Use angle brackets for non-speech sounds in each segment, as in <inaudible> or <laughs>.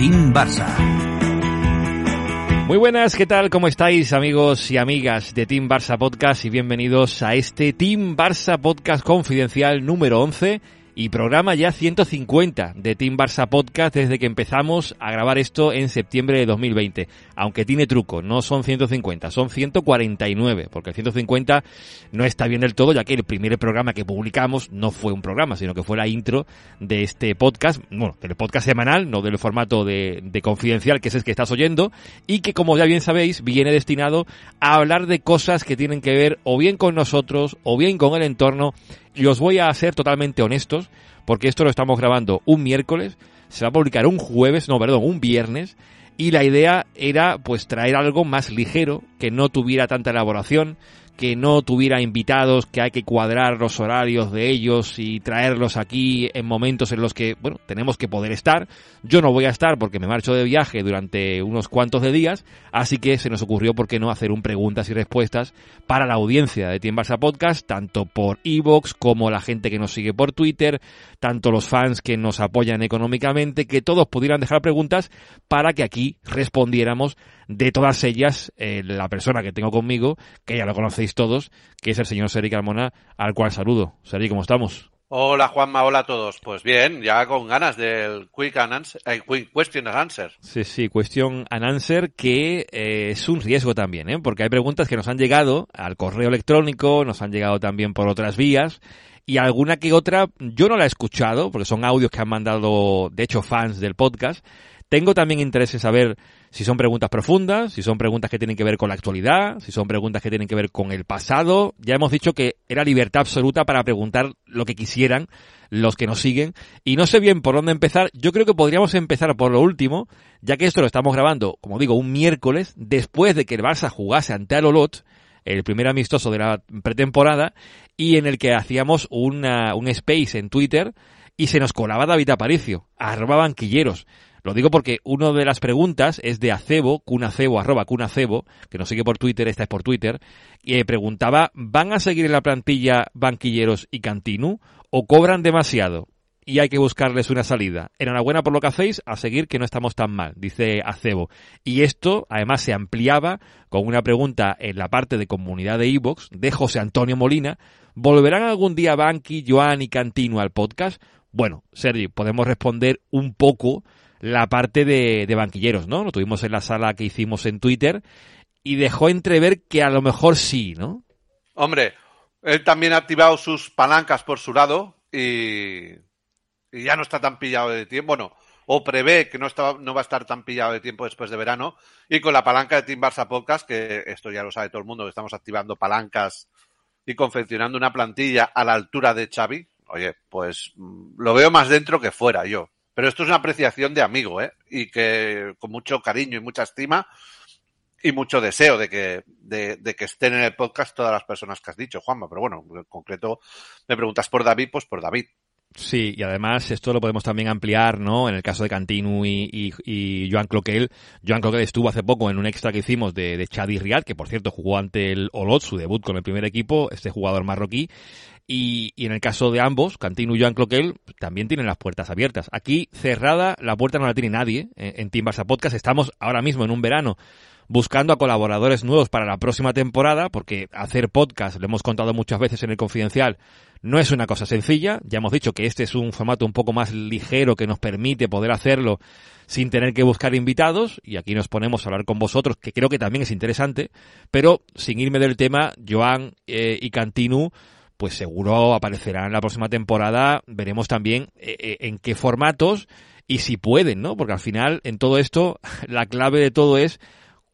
Team Barça. Muy buenas, ¿qué tal? ¿Cómo estáis amigos y amigas de Team Barça Podcast y bienvenidos a este Team Barça Podcast confidencial número 11 y programa ya 150 de Team Barça Podcast desde que empezamos a grabar esto en septiembre de 2020. Aunque tiene truco, no son 150, son 149, porque el 150 no está bien del todo, ya que el primer programa que publicamos no fue un programa, sino que fue la intro de este podcast, bueno, del podcast semanal, no del formato de, de confidencial que es el que estás oyendo, y que como ya bien sabéis, viene destinado a hablar de cosas que tienen que ver o bien con nosotros, o bien con el entorno, y os voy a ser totalmente honestos, porque esto lo estamos grabando un miércoles, se va a publicar un jueves, no, perdón, un viernes, y la idea era pues traer algo más ligero, que no tuviera tanta elaboración, que no tuviera invitados, que hay que cuadrar los horarios de ellos y traerlos aquí en momentos en los que, bueno, tenemos que poder estar. Yo no voy a estar porque me marcho de viaje durante unos cuantos de días, así que se nos ocurrió, ¿por qué no hacer un preguntas y respuestas para la audiencia de Team Barça Podcast, tanto por Evox como la gente que nos sigue por Twitter, tanto los fans que nos apoyan económicamente, que todos pudieran dejar preguntas para que aquí respondiéramos de todas ellas eh, la persona que tengo conmigo, que ya lo conocéis todos, que es el señor Seri Carmona, al cual saludo. Seri, ¿cómo estamos? Hola Juanma, hola a todos. Pues bien, ya con ganas del Quick, and answer, eh, quick Question and Answer. Sí, sí, Question and Answer, que eh, es un riesgo también, ¿eh? porque hay preguntas que nos han llegado al correo electrónico, nos han llegado también por otras vías, y alguna que otra yo no la he escuchado, porque son audios que han mandado, de hecho, fans del podcast. Tengo también interés en saber si son preguntas profundas, si son preguntas que tienen que ver con la actualidad, si son preguntas que tienen que ver con el pasado. Ya hemos dicho que era libertad absoluta para preguntar lo que quisieran los que nos siguen. Y no sé bien por dónde empezar. Yo creo que podríamos empezar por lo último, ya que esto lo estamos grabando, como digo, un miércoles, después de que el Barça jugase ante Alolot, el primer amistoso de la pretemporada, y en el que hacíamos una, un space en Twitter y se nos colaba David Aparicio, arroba banquilleros. Lo digo porque una de las preguntas es de Acebo, cunacebo, arroba cunacebo, que nos sigue por Twitter, esta es por Twitter, y preguntaba, ¿van a seguir en la plantilla Banquilleros y Cantinu o cobran demasiado? Y hay que buscarles una salida. Enhorabuena por lo que hacéis, a seguir que no estamos tan mal, dice Acebo. Y esto, además, se ampliaba con una pregunta en la parte de comunidad de Evox de José Antonio Molina. ¿Volverán algún día Banqui, Joan y Cantinu al podcast? Bueno, Sergi, podemos responder un poco la parte de, de, banquilleros, ¿no? Lo tuvimos en la sala que hicimos en Twitter y dejó entrever que a lo mejor sí, ¿no? Hombre, él también ha activado sus palancas por su lado y, ya no está tan pillado de tiempo. Bueno, o prevé que no, no va a estar tan pillado de tiempo después de verano. Y con la palanca de Team Barça Podcast, que esto ya lo sabe todo el mundo, que estamos activando palancas y confeccionando una plantilla a la altura de Xavi. Oye, pues lo veo más dentro que fuera yo. Pero esto es una apreciación de amigo, ¿eh? Y que con mucho cariño y mucha estima y mucho deseo de que, de, de, que estén en el podcast todas las personas que has dicho, Juanma. Pero bueno, en concreto me preguntas por David, pues por David. Sí, y además esto lo podemos también ampliar, ¿no? En el caso de Cantinu y, y, y Joan Cloquel. Joan Cloquel estuvo hace poco en un extra que hicimos de, de Chadi Riad, que por cierto jugó ante el Olot, su debut con el primer equipo, este jugador marroquí. Y, y, en el caso de ambos, Cantino y Joan Cloquel, también tienen las puertas abiertas. Aquí, cerrada, la puerta no la tiene nadie en, en Team Barça Podcast. Estamos ahora mismo en un verano buscando a colaboradores nuevos para la próxima temporada, porque hacer podcast, lo hemos contado muchas veces en el confidencial, no es una cosa sencilla. Ya hemos dicho que este es un formato un poco más ligero que nos permite poder hacerlo sin tener que buscar invitados, y aquí nos ponemos a hablar con vosotros, que creo que también es interesante, pero sin irme del tema, Joan eh, y Cantinu pues seguro aparecerán en la próxima temporada. Veremos también eh, en qué formatos y si pueden, ¿no? Porque al final, en todo esto, <laughs> la clave de todo es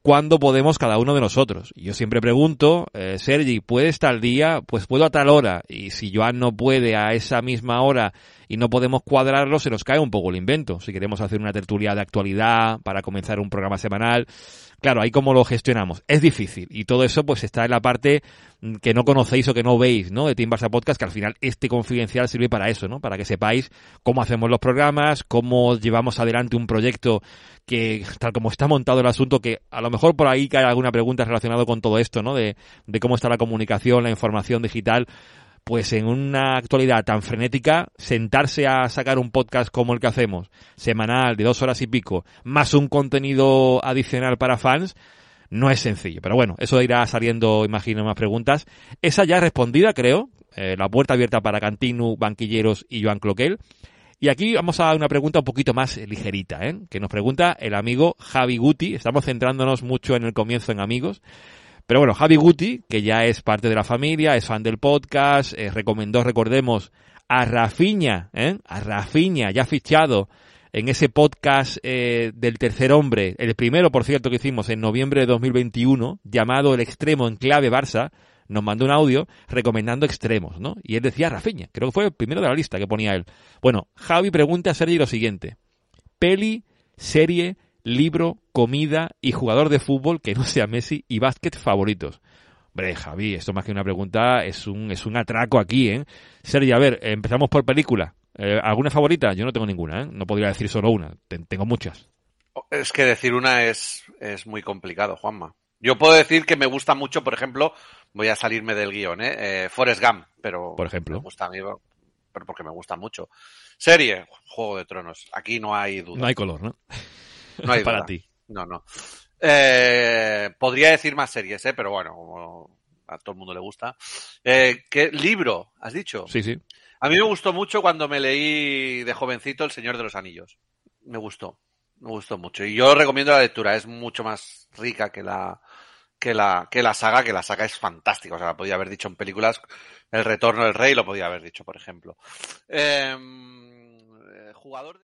cuándo podemos cada uno de nosotros. Yo siempre pregunto, eh, Sergi, ¿puede estar al día? Pues puedo a tal hora. Y si Joan no puede a esa misma hora y no podemos cuadrarlo, se nos cae un poco el invento. Si queremos hacer una tertulia de actualidad para comenzar un programa semanal, claro, ahí cómo lo gestionamos. Es difícil. Y todo eso pues está en la parte que no conocéis o que no veis, ¿no? De Team Barça Podcast, que al final este confidencial sirve para eso, ¿no? Para que sepáis cómo hacemos los programas, cómo llevamos adelante un proyecto que, tal como está montado el asunto, que a lo mejor por ahí cae alguna pregunta relacionada con todo esto, ¿no? De, de cómo está la comunicación, la información digital pues en una actualidad tan frenética, sentarse a sacar un podcast como el que hacemos, semanal, de dos horas y pico, más un contenido adicional para fans, no es sencillo. Pero bueno, eso irá saliendo, imagino, más preguntas. Esa ya respondida, creo. Eh, la puerta abierta para Cantinu, Banquilleros y Joan Cloquel. Y aquí vamos a una pregunta un poquito más ligerita, ¿eh? que nos pregunta el amigo Javi Guti. Estamos centrándonos mucho en el comienzo en amigos. Pero bueno, Javi Guti, que ya es parte de la familia, es fan del podcast, eh, recomendó, recordemos, a Rafiña, ¿eh? a Rafiña, ya fichado en ese podcast eh, del tercer hombre, el primero, por cierto, que hicimos en noviembre de 2021, llamado El Extremo en clave Barça, nos mandó un audio recomendando extremos, ¿no? Y él decía Rafiña, creo que fue el primero de la lista que ponía él. Bueno, Javi pregunta a Sergi lo siguiente. Peli, serie, libro, comida y jugador de fútbol que no sea Messi y básquet favoritos. Hombre, Javi, esto más que una pregunta es un, es un atraco aquí, ¿eh? Sergio, a ver, empezamos por película. Eh, ¿Alguna favorita? Yo no tengo ninguna, ¿eh? No podría decir solo una. Tengo muchas. Es que decir una es, es muy complicado, Juanma. Yo puedo decir que me gusta mucho, por ejemplo, voy a salirme del guion, ¿eh? eh Forrest Gump, pero... Por ejemplo. Me gusta a mí, pero porque me gusta mucho. Serie, Juego de Tronos. Aquí no hay duda. No hay color, ¿no? No hay <laughs> para ti. No, no. Eh, podría decir más series, ¿eh? pero bueno, como a todo el mundo le gusta. Eh, ¿Qué libro has dicho? Sí, sí. A mí me gustó mucho cuando me leí de jovencito El Señor de los Anillos. Me gustó, me gustó mucho. Y yo recomiendo la lectura, es mucho más rica que la, que la, que la saga, que la saga es fantástica. O sea, la podía haber dicho en películas El Retorno del Rey, lo podía haber dicho, por ejemplo. Em, eh, jugador.